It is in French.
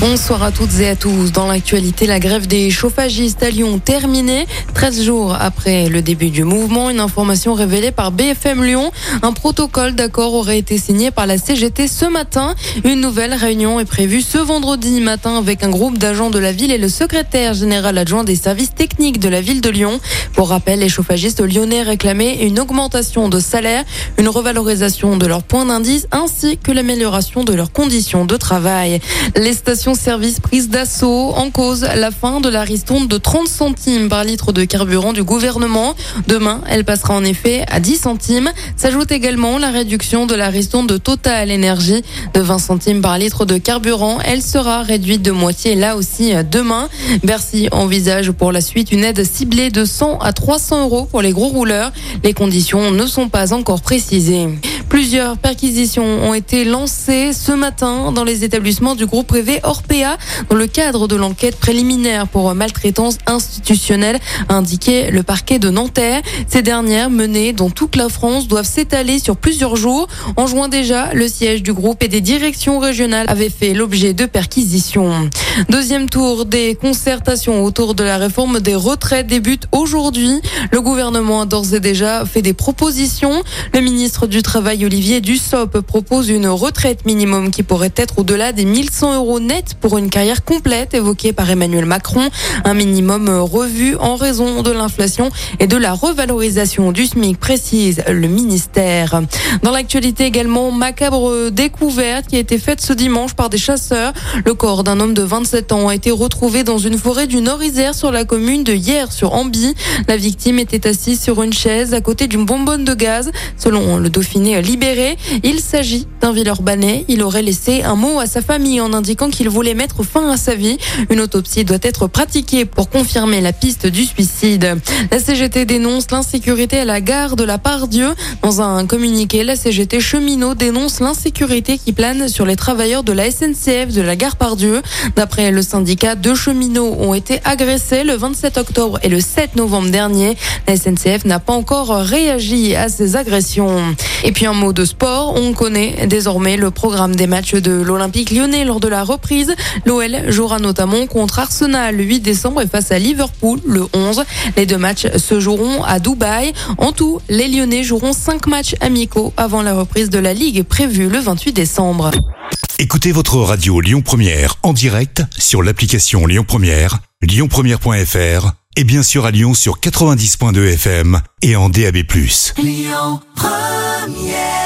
Bonsoir à toutes et à tous. Dans l'actualité, la grève des chauffagistes à Lyon terminée. 13 jours après le début du mouvement, une information révélée par BFM Lyon. Un protocole d'accord aurait été signé par la CGT ce matin. Une nouvelle réunion est prévue ce vendredi matin avec un groupe d'agents de la ville et le secrétaire général adjoint des services techniques de la ville de Lyon. Pour rappel, les chauffagistes lyonnais réclamaient une augmentation de salaire, une revalorisation de leurs points d'indice ainsi que l'amélioration de leurs conditions de travail. Les stations service prise d'assaut en cause la fin de la ristourne de 30 centimes par litre de carburant du gouvernement. Demain, elle passera en effet à 10 centimes. S'ajoute également la réduction de la ristourne de Total Énergie de 20 centimes par litre de carburant. Elle sera réduite de moitié là aussi demain. Bercy envisage pour la suite une aide ciblée de 100 à 300 euros pour les gros rouleurs. Les conditions ne sont pas encore précisées. Plusieurs perquisitions ont été lancées ce matin dans les établissements du groupe privé Orpea dans le cadre de l'enquête préliminaire pour maltraitance institutionnelle, a indiqué le parquet de Nanterre. Ces dernières, menées dans toute la France, doivent s'étaler sur plusieurs jours. En juin déjà, le siège du groupe et des directions régionales avaient fait l'objet de perquisitions. Deuxième tour des concertations autour de la réforme des retraites débute aujourd'hui. Le gouvernement a d'ores et déjà fait des propositions. Le ministre du Travail Olivier Dussopt propose une retraite minimum qui pourrait être au-delà des 1100 euros nets pour une carrière complète évoquée par Emmanuel Macron. Un minimum revu en raison de l'inflation et de la revalorisation du SMIC, précise le ministère. Dans l'actualité également, macabre découverte qui a été faite ce dimanche par des chasseurs. Le corps d'un homme de 27 ans a été retrouvé dans une forêt du Nord-Isère sur la commune de Hier sur Ambi. La victime était assise sur une chaise à côté d'une bonbonne de gaz. Selon le Dauphiné Il s'agit d'un Villeurbanais. Il aurait laissé un mot à sa famille en indiquant qu'il voulait mettre fin à sa vie. Une autopsie doit être pratiquée pour confirmer la piste du suicide. La CGT dénonce l'insécurité à la gare de la Part-Dieu. Dans un communiqué, la CGT cheminot dénonce l'insécurité qui plane sur les travailleurs de la SNCF de la gare Part-Dieu. D'après le syndicat, deux cheminots ont été agressés le 27 octobre et le 7 novembre dernier. La SNCF n'a pas encore réagi à ces agressions. Un mot de sport, on connaît désormais le programme des matchs de l'Olympique lyonnais lors de la reprise. L'OL jouera notamment contre Arsenal le 8 décembre et face à Liverpool le 11. Les deux matchs se joueront à Dubaï. En tout, les Lyonnais joueront cinq matchs amicaux avant la reprise de la Ligue prévue le 28 décembre. Écoutez votre radio Lyon Première en direct sur l'application Lyon Première, lyonpremière.fr et bien sûr à Lyon sur 90.2 FM et en DAB+. Lyon Première